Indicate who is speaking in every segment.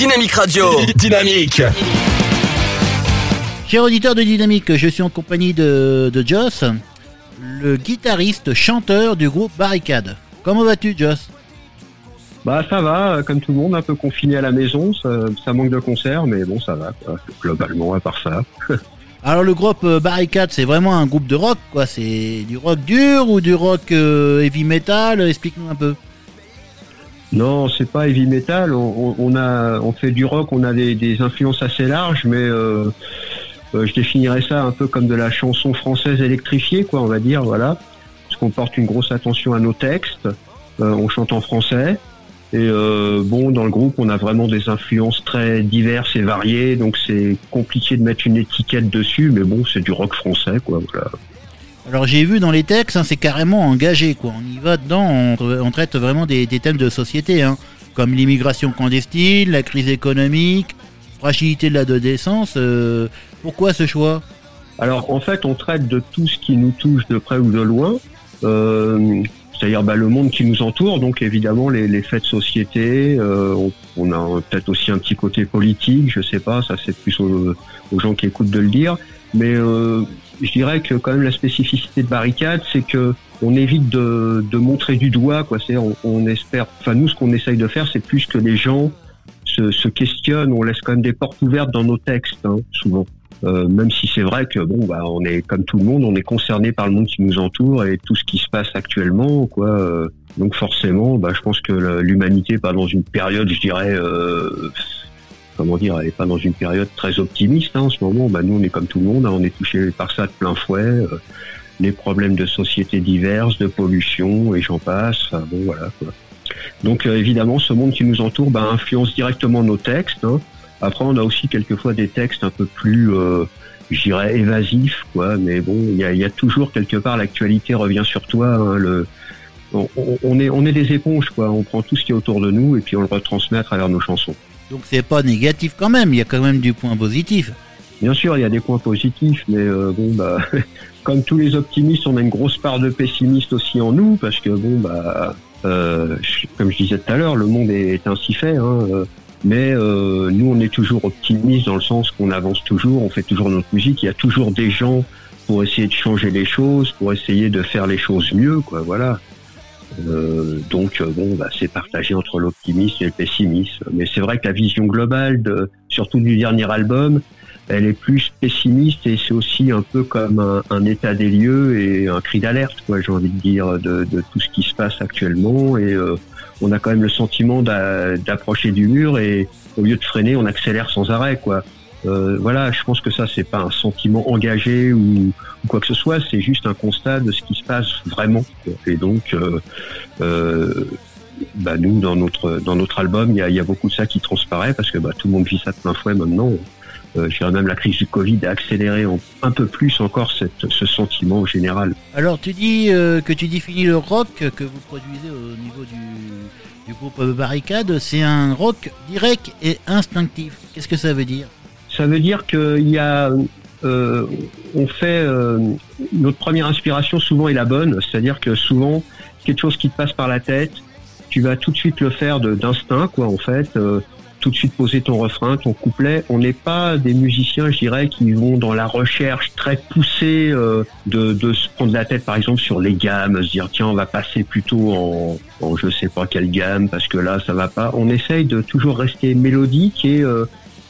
Speaker 1: Dynamique Radio. Dynamique.
Speaker 2: Cher auditeur de Dynamique, je suis en compagnie de, de Joss, le guitariste chanteur du groupe Barricade. Comment vas-tu, Joss?
Speaker 3: Bah ça va, comme tout le monde, un peu confiné à la maison, ça, manque de concerts, mais bon ça va, globalement à part ça.
Speaker 2: Alors le groupe euh, Barricade, c'est vraiment un groupe de rock, quoi. C'est du rock dur ou du rock euh, heavy metal? Explique-nous un peu.
Speaker 3: Non, c'est pas heavy metal. On, a, on fait du rock. On a des, influences assez larges, mais euh, je définirais ça un peu comme de la chanson française électrifiée, quoi. On va dire, voilà, parce qu'on porte une grosse attention à nos textes. on chante en français. Et euh, bon, dans le groupe, on a vraiment des influences très diverses et variées, donc c'est compliqué de mettre une étiquette dessus, mais bon, c'est du rock français, quoi. Voilà.
Speaker 2: Alors j'ai vu dans les textes, hein, c'est carrément engagé, quoi. On y va dedans, on, traite vraiment des, thèmes de société, hein, comme l'immigration clandestine, la crise économique, fragilité de l'adolescence. Euh, pourquoi ce choix?
Speaker 3: Alors en fait, on traite de tout ce qui nous touche de près ou de loin. Euh, c'est-à-dire bah, le monde qui nous entoure, donc évidemment les, faits de société, euh, on, a peut-être aussi un petit côté politique, je sais pas, ça c'est plus aux, gens qui écoutent de le dire, mais euh, je dirais que quand même la spécificité de Barricade, c'est que on évite de, de montrer du doigt, quoi. C'est on, on, espère, enfin nous ce qu'on essaye de faire, c'est plus que les gens se, se, questionnent, on laisse quand même des portes ouvertes dans nos textes, hein, souvent. Euh, même si c'est vrai que bon, bah, on est comme tout le monde, on est concerné par le monde qui nous entoure et tout ce qui se passe actuellement, quoi. Euh, donc forcément, bah, je pense que l'humanité pas dans une période, je dirais, euh, comment dire, elle n'est pas dans une période très optimiste hein, en ce moment. Bah, nous, on est comme tout le monde, hein, on est touché par ça de plein fouet. les problèmes de société diverses, de pollution et j'en passe. Bon, voilà. Quoi. Donc évidemment, ce monde qui nous entoure bah, influence directement nos textes. Hein, après, on a aussi quelquefois des textes un peu plus, euh, j'irais, évasifs, quoi. Mais bon, il y a, toujours quelque part l'actualité revient sur toi. On, est, on est des éponges, quoi. On prend tout ce qui est autour de nous et puis on le retransmet à travers nos chansons.
Speaker 2: Donc c'est pas négatif quand même. Il y a quand même du point positif.
Speaker 3: Bien sûr, il y a des points positifs, mais euh, bon, bah, comme tous les optimistes, on a une grosse part de pessimistes aussi en nous, parce que bon, bah, euh, comme je disais tout à l'heure, le monde est ainsi fait. Hein, euh, mais euh, nous, on est toujours optimistes dans le sens qu'on avance toujours, on fait toujours notre musique. Il y a toujours des gens pour essayer de changer les choses, pour essayer de faire les choses mieux, quoi. Voilà. Euh, donc euh, bon, bah, c'est partagé entre l'optimisme et le pessimisme. Mais c'est vrai que la vision globale, de, surtout du dernier album, elle est plus pessimiste et c'est aussi un peu comme un, état des lieux et un cri d'alerte, quoi. J'ai envie de dire de, de, tout ce qui se passe actuellement et euh, on a quand même le sentiment d'approcher du mur et au lieu de freiner, on accélère sans arrêt, quoi. Euh, voilà, je pense que ça, c'est pas un sentiment engagé ou, quoi que ce soit, c'est juste un constat de ce qui se passe vraiment. Et donc, euh, euh, bah nous, dans notre dans notre album, il y a, y a, beaucoup de ça qui transparaît parce que bah, tout le monde vit ça de plein fouet maintenant. Euh, je dirais même la crise du Covid a accéléré un peu plus encore cette, ce sentiment général.
Speaker 2: Alors tu dis euh, que tu définis le rock que vous produisez au niveau du, du groupe Barricade, c'est un rock direct et instinctif. Qu'est-ce que ça veut dire?
Speaker 3: Ça veut dire qu'il y a euh, on fait euh, notre première inspiration souvent est la bonne, c'est-à-dire que souvent quelque chose qui te passe par la tête, tu vas tout de suite le faire d'instinct quoi en fait. Euh, tout de suite poser ton refrain, ton couplet. On n'est pas des musiciens, je dirais, qui vont dans la recherche très poussée de, de, se prendre la tête, par exemple, sur les gammes, se dire tiens, on va passer plutôt en, en je sais pas quelle gamme parce que là, ça va pas. On essaye de toujours rester mélodique et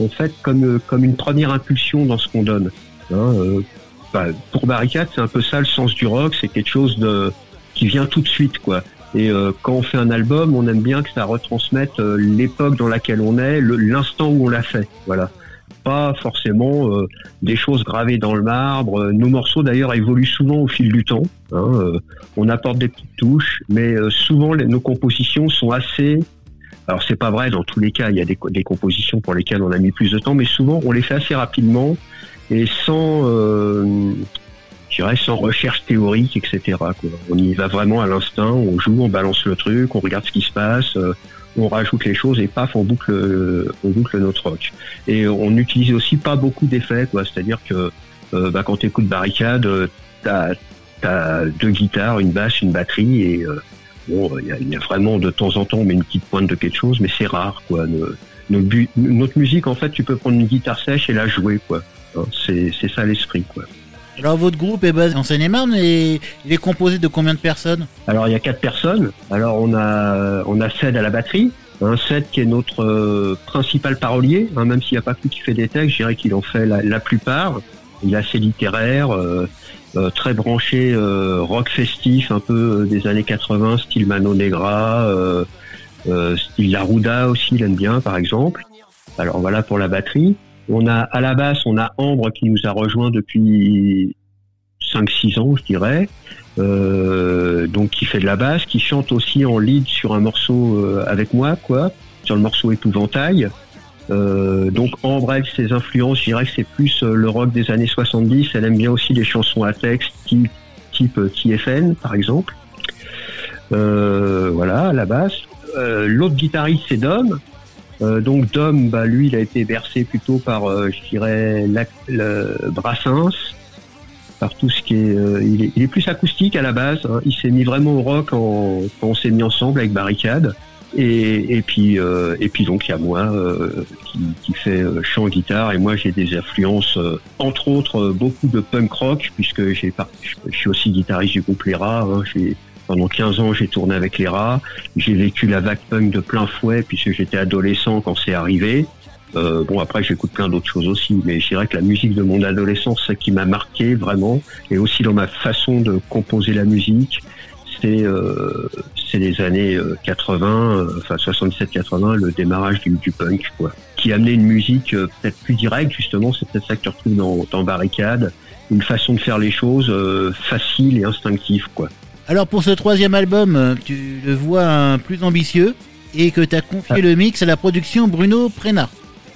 Speaker 3: en fait comme comme une première impulsion dans ce qu'on donne. Hein, euh, bah, pour Barricade, c'est un peu ça le sens du rock, c'est quelque chose de qui vient tout de suite, quoi. Et euh, quand on fait un album, on aime bien que ça retransmette euh, l'époque dans laquelle on est, l'instant où on l'a fait. Voilà. Pas forcément euh, des choses gravées dans le marbre. Nos morceaux d'ailleurs évoluent souvent au fil du temps. Hein, on apporte des petites touches, mais souvent nos compositions sont assez. Alors c'est pas vrai dans tous les cas. Il y a des, des, compositions pour lesquelles on a mis plus de temps, mais souvent on les fait assez rapidement et sans je dirais, sans recherche théorique, etc. Quoi. On y va vraiment à l'instinct, on joue, on balance le truc, on regarde ce qui se passe, euh, on rajoute les choses et paf, on boucle, euh, on boucle notre rock. Et on n'utilise aussi pas beaucoup d'effets. C'est-à-dire que euh, bah, quand tu écoutes Barricade, t'as as deux guitares, une basse, une batterie et bon, il y a, y a, vraiment de temps en temps, on met une petite pointe de quelque chose, mais c'est rare, quoi. notre, musique, en fait, tu peux prendre une guitare sèche et la jouer, quoi. Hein, c'est ça l'esprit, quoi.
Speaker 2: Alors votre groupe est basé en Seine-et-Marne et il est composé de combien de personnes?
Speaker 3: Alors il y a quatre personnes. Alors on a on a Ced à la batterie, un Ced qui est notre euh, principal parolier, hein, même s'il n'y a pas que qui fait des textes, je dirais qu'il en fait la, plupart. Il est assez littéraire, euh, euh, très branché rock festif, un peu des années 80, style Mano Negra, style Laruda aussi, il aime bien par exemple. Alors voilà pour la batterie. On a à la basse, on a Ambre qui nous a rejoint depuis 5-6 ans, je dirais. Euh, donc qui fait de la basse, qui chante aussi en lead sur un morceau euh, avec moi, quoi, sur le morceau Épouvantail. Euh, donc elle, ses influences, je dirais que c'est plus le rock des années 70. Elle aime bien aussi les chansons à texte type, type TFN, par exemple. voilà, à la basse. L'autre guitariste, c'est Dom. Euh, donc Dom, bah, lui, il a été bercé plutôt par, euh, je dirais, le Brassens, par tout ce qui est, euh, il est, il est. plus acoustique à la base. Hein. Il s'est mis vraiment au rock quand on s'est mis ensemble avec Barricade. Et, et puis, et puis donc il y a moi qui, qui fait chant guitare et moi j'ai des influences, entre autres beaucoup de punk rock puisque j'ai, je suis aussi guitariste du groupe Les Rats. Hein. Pendant 15 ans, j'ai tourné avec les rats. J'ai vécu la vague punk de plein fouet puisque j'étais adolescent quand c'est arrivé. Euh, bon, après, j'écoute plein d'autres choses aussi, mais je dirais que la musique de mon adolescence, ce qui m'a marqué vraiment, et aussi dans ma façon de composer la musique, c'est euh, les années 80, euh, euh, enfin 77-80, le démarrage du, du, punk, quoi, qui amenait une musique euh, peut-être plus directe, justement, c'est peut-être ça que tu retrouves dans, dans Barricade, une façon de faire les choses facile et instinctive, quoi.
Speaker 2: Alors pour ce troisième album, tu le vois plus ambitieux et que tu as confié ah. le mix à la production Bruno Prena.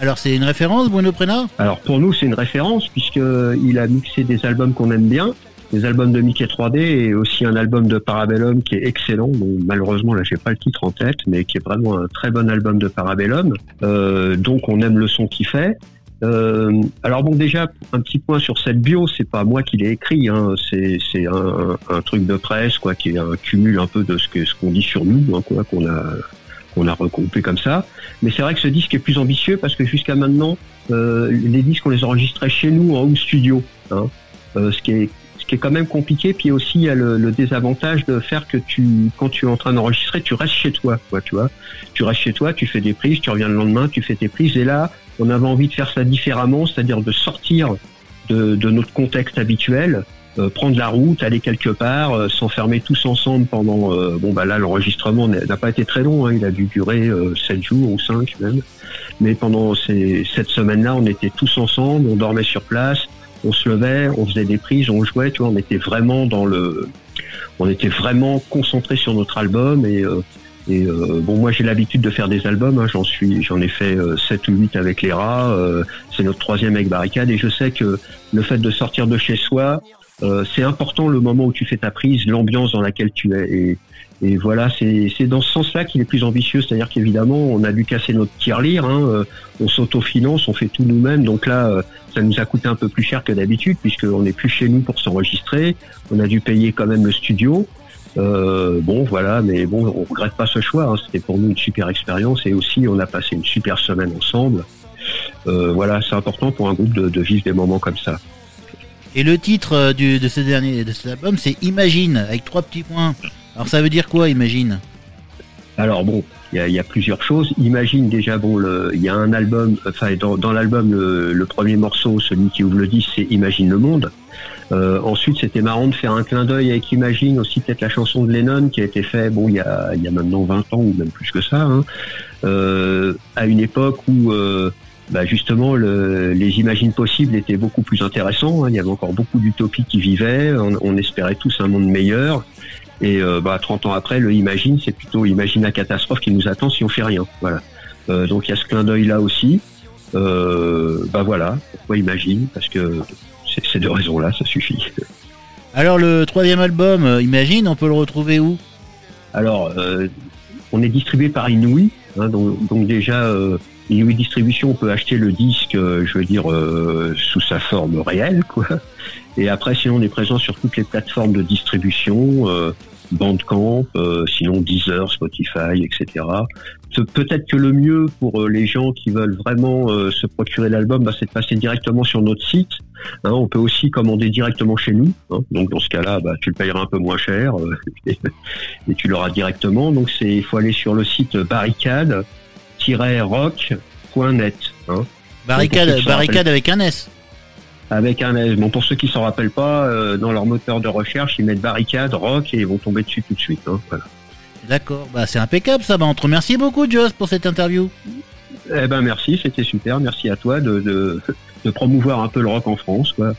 Speaker 2: Alors c'est une référence Bruno Prena
Speaker 3: Alors pour nous c'est une référence puisqu'il a mixé des albums qu'on aime bien, des albums de Mickey 3D et aussi un album de Parabellum qui est excellent. Bon, malheureusement là j'ai pas le titre en tête, mais qui est vraiment un très bon album de Parabellum. Euh, donc on aime le son qu'il fait. Euh, alors bon, déjà un petit point sur cette bio, c'est pas moi qui l'ai écrit, hein, c'est un, un, truc de presse quoi, qui est un cumul un peu de ce que ce qu'on dit sur nous, hein, quoi, qu'on a qu'on a regroupé comme ça. Mais c'est vrai que ce disque est plus ambitieux parce que jusqu'à maintenant, euh, les disques on les enregistrait chez nous en home studio, hein, euh, ce qui est qui est quand même compliqué. Puis aussi, il y a le, le, désavantage de faire que tu, quand tu es en train d'enregistrer, tu restes chez toi, quoi, tu vois. Tu restes chez toi, tu fais des prises, tu reviens le lendemain, tu fais tes prises, et là, on avait envie de faire ça différemment, c'est-à-dire de sortir de, notre contexte habituel, euh, prendre la route, aller quelque part, euh, s'enfermer tous ensemble pendant. Euh, bon bah là l'enregistrement n'a pas été très long, hein, il a dû durer 7 jours ou 5 même. Mais pendant ces, cette semaine-là, on était tous ensemble, on dormait sur place, on se levait, on faisait des prises, on jouait, tu vois, on était vraiment dans le, on était vraiment concentré sur notre album et et euh, bon, moi j'ai l'habitude de faire des albums. Hein, j'en suis, j'en ai fait euh, 7 ou 8 avec les rats. Euh, c'est notre troisième avec Barricade. Et je sais que le fait de sortir de chez soi, euh, c'est important le moment où tu fais ta prise, l'ambiance dans laquelle tu es. Et voilà, c'est dans ce sens-là qu'il est plus ambitieux. C'est-à-dire qu'évidemment, on a dû casser notre tirelire. Hein, on s'autofinance, on fait tout nous-mêmes. Donc là, ça nous a coûté un peu plus cher que d'habitude puisqu'on n'est plus chez nous pour s'enregistrer. On a dû payer quand même le studio. Euh, bon, voilà, mais bon, on regrette pas ce choix. Hein. C'était pour nous une super expérience et aussi on a passé une super semaine ensemble. Euh, voilà, c'est important pour un groupe de, vivre des moments comme ça.
Speaker 2: Et le titre euh, de ce dernier de cet album, c'est Imagine avec trois petits points. Alors ça veut dire quoi, Imagine
Speaker 3: Alors bon, il y, a, plusieurs choses. Imagine déjà, bon, il y a un album, enfin dans, l'album, le, premier morceau, celui qui ouvre le disque, c'est Imagine le monde. Euh, ensuite, c'était marrant de faire un clin d'œil avec Imagine, aussi peut-être la chanson de Lennon qui a été faite, bon, il y a, maintenant 20 ans ou même plus que ça, hein, euh, à une époque où euh, bah justement le, les imagines possibles étaient beaucoup plus intéressants. Hein, il y avait encore beaucoup d'utopies qui vivaient. On, espérait tous un monde meilleur. Et euh, bah, 30 ans après, le imagine, c'est plutôt imagine la catastrophe qui nous attend si on fait rien. Voilà. Euh, donc il y a ce clin d'œil là aussi. bah voilà, pourquoi imagine? Parce que ces deux raisons-là, ça suffit.
Speaker 2: Alors le troisième album, euh, Imagine, on peut le retrouver où?
Speaker 3: Alors, euh, on est distribué par Inouï, hein, donc, déjà euh, Inouï Distribution, on peut acheter le disque, je veux dire, sous sa forme réelle, quoi. Et après, sinon, on est présent sur toutes les plateformes de distribution, Bandcamp, sinon Deezer, Spotify, etc. peut-être que le mieux pour euh, les gens qui veulent vraiment euh, se procurer l'album, bah, c'est de passer directement sur notre site. Hein, on peut aussi commander directement chez nous. Hein. donc dans ce cas-là, bah, tu le payeras un peu moins cher euh, et, tu l'auras directement. Donc il faut aller sur le site barricade-rock.net. Hein.
Speaker 2: Barricade, barricade avec un S.
Speaker 3: Avec un S. Bon, pour ceux qui s'en rappellent pas, dans leur moteur de recherche, ils mettent barricade, rock et ils vont tomber dessus tout de suite. Voilà.
Speaker 2: D'accord, bah c'est impeccable ça. Bah, on te remercie beaucoup, Joss, pour cette interview.
Speaker 3: Eh ben merci, c'était super. Merci à toi de, de, promouvoir un peu le rock en France. Quoi.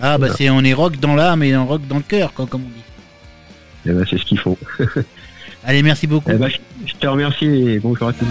Speaker 2: Ah bah c'est on est rock dans l'âme et on rock dans le cœur, comme on dit.
Speaker 3: Eh ben c'est ce qu'il faut.
Speaker 2: Allez, merci beaucoup.
Speaker 3: Eh ben, je te remercie et bonjour à tous.